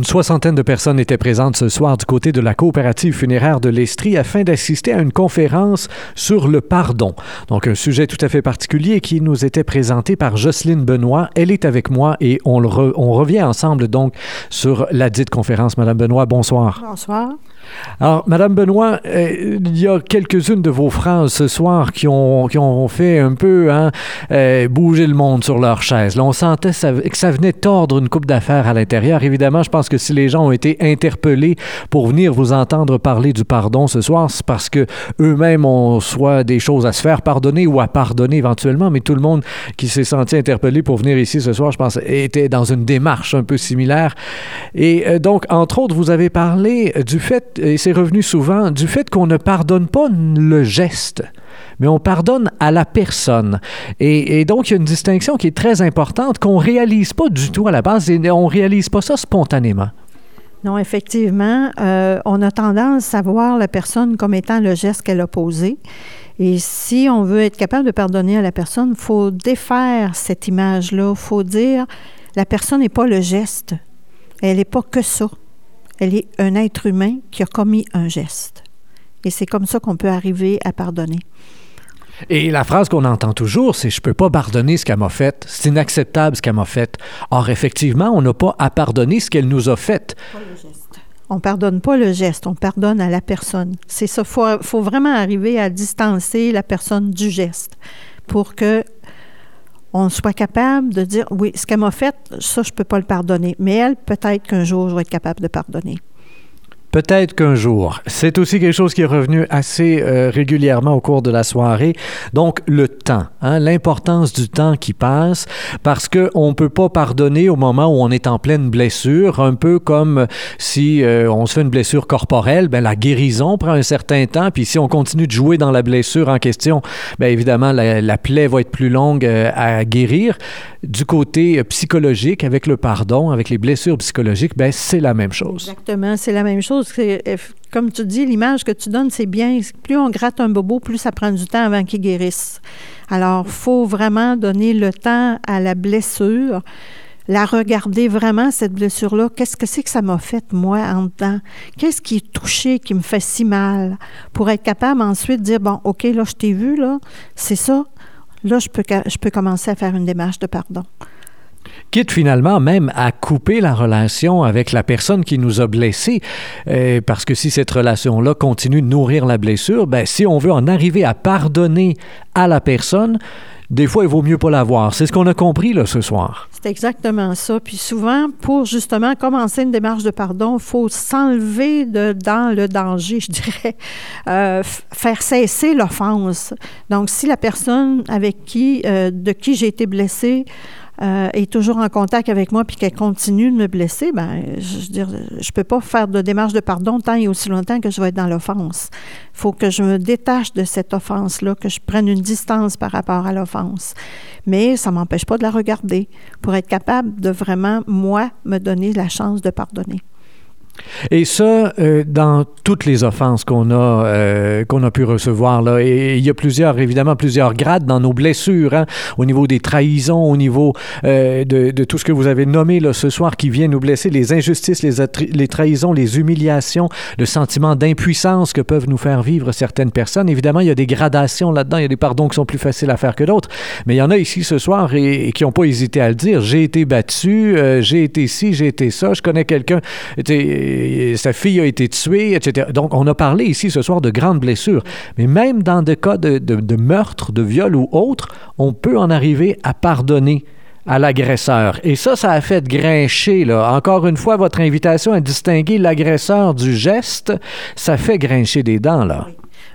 Une soixantaine de personnes étaient présentes ce soir du côté de la coopérative funéraire de l'Estrie afin d'assister à une conférence sur le pardon. Donc un sujet tout à fait particulier qui nous était présenté par Jocelyne Benoît. Elle est avec moi et on, on revient ensemble donc sur la dite conférence. Madame Benoît, bonsoir. Bonsoir. Alors, Madame Benoît, euh, il y a quelques-unes de vos phrases ce soir qui ont, qui ont fait un peu hein, euh, bouger le monde sur leur chaise. On sentait que ça venait tordre une coupe d'affaires à l'intérieur. Évidemment, je pense que si les gens ont été interpellés pour venir vous entendre parler du pardon ce soir, c'est parce que eux-mêmes ont soit des choses à se faire pardonner ou à pardonner éventuellement, mais tout le monde qui s'est senti interpellé pour venir ici ce soir, je pense, était dans une démarche un peu similaire. Et euh, donc, entre autres, vous avez parlé du fait et c'est revenu souvent, du fait qu'on ne pardonne pas le geste mais on pardonne à la personne. Et, donc, il y a une distinction qui est très importante qu'on ne réalise pas du tout à la base et on ne réalise pas ça spontanément. Non, effectivement, euh, on a tendance à voir la personne comme étant le geste qu'elle a posé. Et si on veut être capable de pardonner à la personne, il faut défaire cette image-là. Il faut dire, la personne n'est pas le geste. Elle n'est pas que ça elle est un être humain qui a commis un geste. Et c'est comme ça qu'on peut arriver à pardonner. Et la phrase qu'on entend toujours, c'est je peux pas pardonner ce qu'elle m'a fait, c'est inacceptable ce qu'elle m'a fait. Or effectivement, on n'a pas à pardonner ce qu'elle nous a fait. On pardonne pas le geste, on pardonne à la personne. C'est ça, faut, faut vraiment arriver à distancer la personne du geste pour que on soit capable de dire, oui, ce qu'elle m'a fait, ça, je ne peux pas le pardonner. Mais elle, peut-être qu'un jour, je vais être capable de pardonner. Peut-être qu'un jour. C'est aussi quelque chose qui est revenu assez euh, régulièrement au cours de la soirée. Donc, le temps, hein, l'importance du temps qui passe, parce qu'on ne peut pas pardonner au moment où on est en pleine blessure, un peu comme si euh, on se fait une blessure corporelle, ben, la guérison prend un certain temps, puis si on continue de jouer dans la blessure en question, bien évidemment, la, plaie va être plus longue euh, à guérir. Du côté psychologique, avec le pardon, avec les blessures psychologiques, ben, c'est la même chose. Exactement, c'est la même chose euh, comme tu dis, l'image que tu donnes, c'est bien. Plus on gratte un bobo, plus ça prend du temps avant qu'il guérisse. Alors, faut vraiment donner le temps à la blessure, la regarder vraiment, cette blessure-là. Qu'est-ce que c'est que ça m'a fait, moi, en dedans? Qu'est-ce qui est touché, qui me fait si mal? Pour être capable ensuite de dire, bon, OK, là, je t'ai vu, là, c'est ça. Là, je peux commencer à faire une démarche de pardon quitte finalement même à couper la relation avec la personne qui nous a blessés, euh, parce que si cette relation-là continue de nourrir la blessure, ben, si on veut en arriver à pardonner à la personne, des fois, il vaut mieux pas l'avoir. C'est ce qu'on a compris là, ce soir. C'est exactement ça. Puis souvent, pour justement commencer une démarche de pardon, il faut s'enlever dans le danger, je dirais, euh, faire cesser l'offense. Donc, si la personne avec qui, euh, de qui j'ai été blessée euh, est toujours en contact avec moi puis qu'elle continue de me blesser, ben, je, je, dire, je peux pas faire de démarche de pardon tant et aussi longtemps que je vais être dans l'offense. Il faut que je me détache de cette offense-là, que je prenne une distance par rapport à l'offense. Mais ça m'empêche pas de la regarder pour être capable de vraiment, moi, me donner la chance de pardonner. Et ça, euh, dans toutes les offenses qu'on a, euh, qu'on a pu recevoir, là, et il y a plusieurs, évidemment, plusieurs grades dans nos blessures, hein, au niveau des trahisons, au niveau euh, de, tout ce que vous avez nommé là, ce soir qui vient nous blesser, les injustices, les, trahisons, les humiliations, le sentiment d'impuissance que peuvent nous faire vivre certaines personnes. Évidemment, il y a des gradations là-dedans, il y a des pardons qui sont plus faciles à faire que d'autres, mais il y en a ici ce soir et, qui n'ont pas hésité à le dire. J'ai été battu, j'ai été ci, j'ai été ça, je connais quelqu'un sa fille a été tuée, etc. Donc, on a parlé ici ce soir de grandes blessures. Mais même dans des cas de, de meurtre, de viol ou autre, on peut en arriver à pardonner à l'agresseur. Et ça, ça a fait grincher. Là. Encore une fois, votre invitation à distinguer l'agresseur du geste, ça fait grincher des dents. Là.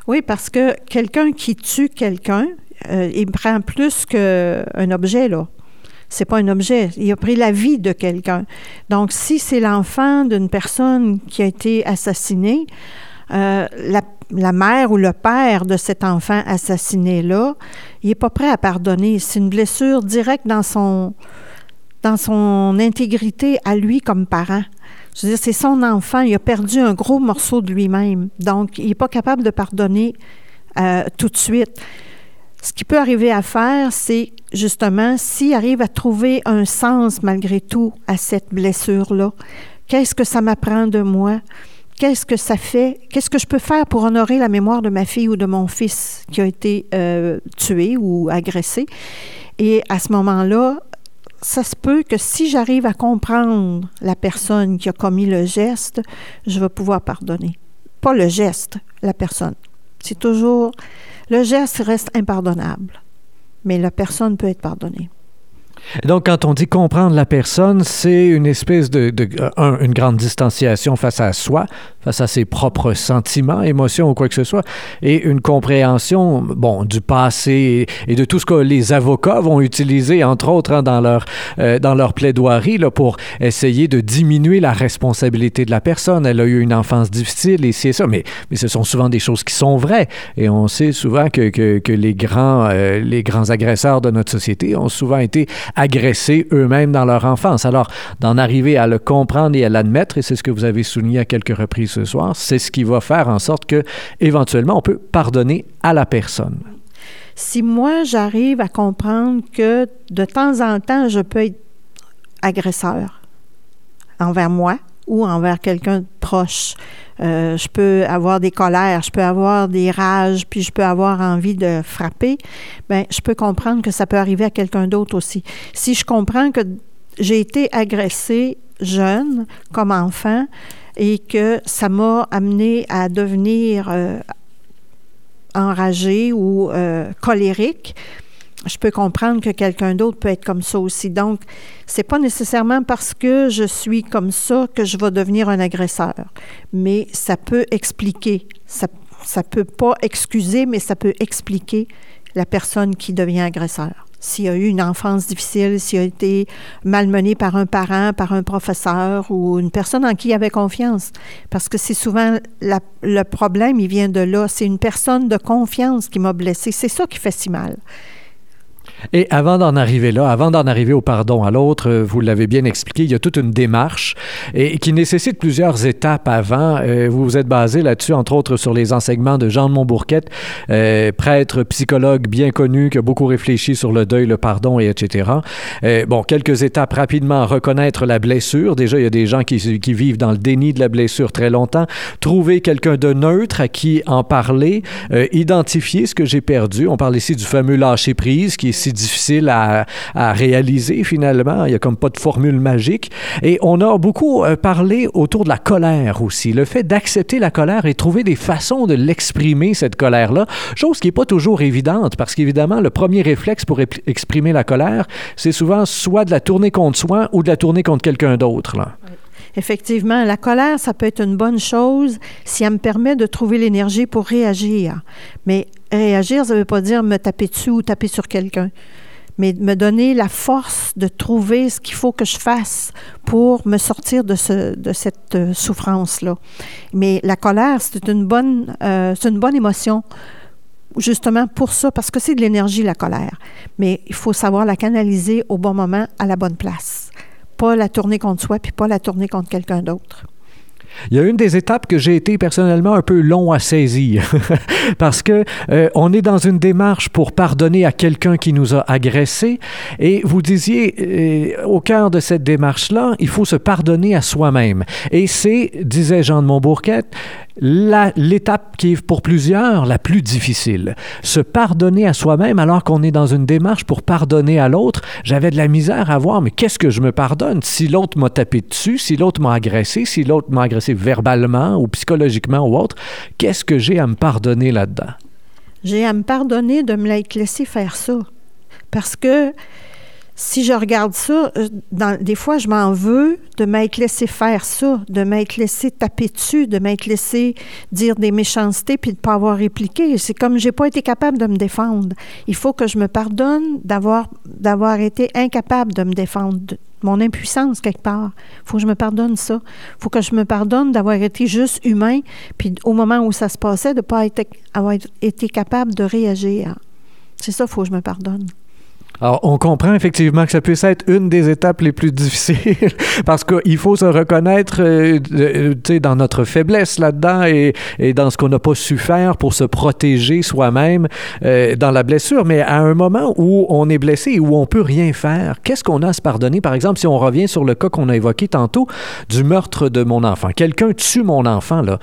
Oui, parce que quelqu'un qui tue quelqu'un, euh, il prend plus qu'un objet. Là c'est pas un objet. Il a pris la vie de quelqu'un. Donc, si c'est l'enfant d'une personne qui a été assassinée, euh, la, mère ou le père de cet enfant assassiné-là, il n'est pas prêt à pardonner. C'est une blessure directe dans son, dans son intégrité à lui comme parent. Je c'est son enfant, il a perdu un gros morceau de lui-même. Donc, il n'est pas capable de pardonner euh, tout de suite. Ce qu'il peut arriver à faire, c'est justement, s'il arrive à trouver un sens malgré tout à cette blessure-là, Qu'est-ce que ça m'apprend de moi? Qu'est-ce que ça fait? Qu'est-ce que je peux faire pour honorer la mémoire de ma fille ou de mon fils qui a été euh, tué ou agressé? Et à ce moment-là, ça se peut que si j'arrive à comprendre la personne qui a commis le geste, je vais pouvoir pardonner. Pas le geste, la personne. C'est toujours... Le geste reste impardonnable, mais la personne peut être pardonnée. Donc, quand on dit comprendre la personne, c'est une espèce de, euh, une grande distanciation face à soi, face à ses propres sentiments, émotions ou quoi que ce soit, et une compréhension, bon, du passé et, de tout ce que les avocats vont utiliser, entre autres, hein, dans leur euh, dans leur plaidoirie, là, pour essayer de diminuer la responsabilité de la personne. Elle a eu une enfance difficile et c'est ça, mais, mais ce sont souvent des choses qui sont vraies, et on sait souvent que, que, que les grands euh, les grands agresseurs de notre société ont souvent été agressés eux-mêmes dans leur enfance. Alors, d'en arriver à le comprendre et à l'admettre, et c'est ce que vous avez souligné à quelques reprises ce soir, c'est ce qui va faire en sorte que, éventuellement, on peut pardonner à la personne. Si moi, j'arrive à comprendre que de temps en temps, je peux être agresseur envers moi ou envers quelqu'un de proche, euh, je peux avoir des colères, je peux avoir des rages, puis je peux avoir envie de frapper, ben je peux comprendre que ça peut arriver à quelqu'un d'autre aussi. Si je comprends que j'ai été agressée jeune, comme enfant, et que ça m'a amené à devenir euh, enragé ou euh, colérique, je peux comprendre que quelqu'un d'autre peut être comme ça aussi. Donc, c'est pas nécessairement parce que je suis comme ça que je vais devenir un agresseur, mais ça peut expliquer. Ça, ça peut pas excuser, mais ça peut expliquer la personne qui devient agresseur. S'il a eu une enfance difficile, s'il a été malmené par un parent, par un professeur ou une personne en qui il avait confiance. Parce que c'est souvent le problème, il vient de là. C'est une personne de confiance qui m'a blessé. C'est ça qui fait si mal. Et avant d'en arriver là, avant d'en arriver au pardon à l'autre, euh, vous l'avez bien expliqué, il y a toute une démarche et, qui nécessite plusieurs étapes avant. Euh, vous vous êtes basé là-dessus, entre autres, sur les enseignements de Jean de Montbourquette, euh, prêtre, psychologue bien connu, qui a beaucoup réfléchi sur le deuil, le pardon, et etc. bon, quelques étapes rapidement. Reconnaître la blessure. Déjà, il y a des gens qui, vivent dans le déni de la blessure très longtemps. Trouver quelqu'un de neutre à qui en parler. identifier ce que j'ai perdu. On parle ici du fameux lâcher-prise qui est si difficile à, réaliser finalement. Il n'y a comme pas de formule magique. Et on a beaucoup euh, parlé autour de la colère aussi. Le fait d'accepter la colère et trouver des façons de l'exprimer, cette colère-là, chose qui n'est pas toujours évidente parce qu'évidemment, le premier réflexe pour exprimer la colère, c'est souvent soit de la tourner contre soi ou de la tourner contre quelqu'un d'autre. Effectivement, la colère, ça peut être une bonne chose si elle me permet de trouver l'énergie pour réagir. Mais réagir, ça ne veut pas dire me taper dessus ou taper sur quelqu'un, mais me donner la force de trouver ce qu'il faut que je fasse pour me sortir de, ce, de cette euh, souffrance-là. Mais la colère, c'est une euh, c'est une bonne émotion justement pour ça, parce que c'est de l'énergie, la colère. Mais il faut savoir la canaliser au bon moment, à la bonne place. Pas la tourner contre soi, puis pas la tourner contre quelqu'un d'autre. Il y a une des étapes que j'ai été personnellement un peu long à saisir parce que euh, on est dans une démarche pour pardonner à quelqu'un qui nous a agressés et vous disiez euh, au cœur de cette démarche-là, il faut se pardonner à soi-même. Et c'est, disait Jean de Montbourquette, l'étape qui est pour plusieurs la plus difficile. Se pardonner à soi-même alors qu'on est dans une démarche pour pardonner à l'autre. J'avais de la misère à voir, mais qu'est-ce que je me pardonne? Si l'autre m'a tapé dessus, si l'autre m'a agressé, si l'autre m'a agressé verbalement ou psychologiquement ou autre, qu'est-ce que j'ai à me pardonner là-dedans? J'ai à me pardonner de me laisser faire ça. Parce que si je regarde ça, euh, dans, des fois, je m'en veux de m'être laissé faire ça, de m'être laissé taper dessus, de m'être laissé dire des méchancetés puis de ne pas avoir répliqué. C'est comme j'ai pas été capable de me défendre. Il faut que je me pardonne d'avoir, d'avoir été incapable de me défendre, mon impuissance quelque part. Faut que je me pardonne ça. Faut que je me pardonne d'avoir été juste humain, puis au moment où ça se passait, de ne pas être, avoir été capable de réagir. C'est ça, faut que je me pardonne. Alors, on comprend effectivement que ça puisse être une des étapes les plus difficiles parce qu'il faut se reconnaître euh, euh, dans notre faiblesse là-dedans et, dans ce qu'on n'a pas su faire pour se protéger soi-même euh, dans la blessure. Mais à un moment où on est blessé et où on peut rien faire, qu'est-ce qu'on a à se pardonner? Par exemple, si on revient sur le cas qu'on a évoqué tantôt du meurtre de mon enfant. Quelqu'un tue mon enfant, là.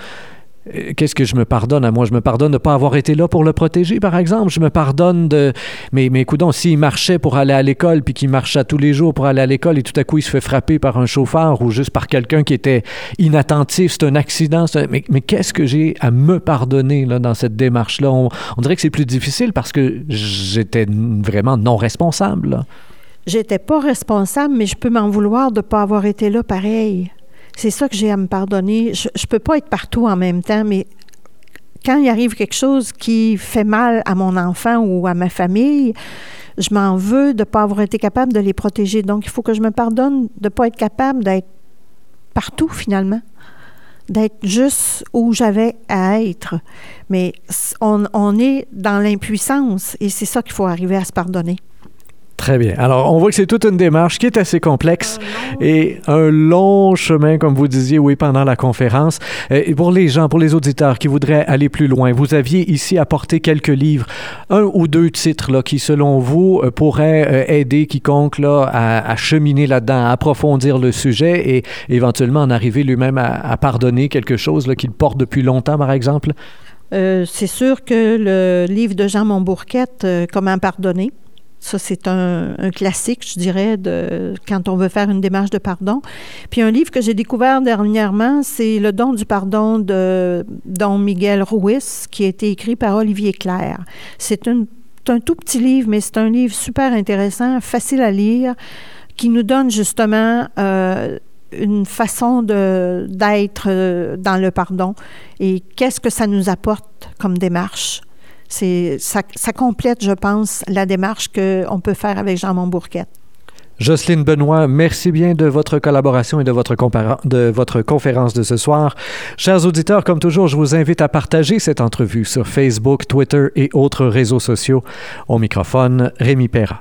Euh, qu'est-ce que je me pardonne à moi? Je me pardonne de ne pas avoir été là pour le protéger, par exemple. Je me pardonne de... Mais, mais s'il marchait pour aller à l'école, puis qu'il marchait tous les jours pour aller à l'école, et tout à coup, il se fait frapper par un chauffeur ou juste par quelqu'un qui était inattentif, c'est un accident. Mais, mais qu'est-ce que j'ai à me pardonner là, dans cette démarche-là? On, on, dirait que c'est plus difficile parce que j'étais vraiment non responsable. J'étais pas responsable, mais je peux m'en vouloir de ne pas avoir été là pareil. C'est ça que j'ai à me pardonner. Je ne peux pas être partout en même temps, mais quand il arrive quelque chose qui fait mal à mon enfant ou à ma famille, je m'en veux de ne pas avoir été capable de les protéger. Donc, il faut que je me pardonne de ne pas être capable d'être partout finalement, d'être juste où j'avais à être. Mais on, est dans l'impuissance et c'est ça qu'il faut arriver à se pardonner. Très bien. Alors, on voit que c'est toute une démarche qui est assez complexe et un long chemin, comme vous disiez, oui, pendant la conférence. Euh, et pour les gens, pour les auditeurs qui voudraient aller plus loin, vous aviez ici apporté quelques livres, un ou deux titres là, qui, selon vous, euh, pourraient euh, aider quiconque là, à, à cheminer là-dedans, à approfondir le sujet et éventuellement en arriver lui-même à, à, pardonner quelque chose qu'il porte depuis longtemps, par exemple? Euh, c'est sûr que le livre de Jean Montbourquette, euh, Comment pardonner, ça, c'est un, classique, je dirais, quand on veut faire une démarche de pardon. Puis un livre que j'ai découvert dernièrement, c'est Le don du pardon de Don Miguel Ruiz, qui a été écrit par Olivier Claire. C'est un, un tout petit livre, mais c'est un livre super intéressant, facile à lire, qui nous donne justement euh, une façon d'être euh, dans le pardon et qu'est-ce que ça nous apporte comme démarche? Ça, ça complète, je pense, la démarche qu'on peut faire avec Jean Montbourquette. Jocelyne Benoît, merci bien de votre collaboration et de votre, de votre conférence de ce soir. Chers auditeurs, comme toujours, je vous invite à partager cette entrevue sur Facebook, Twitter et autres réseaux sociaux. Au microphone, Rémi Perra.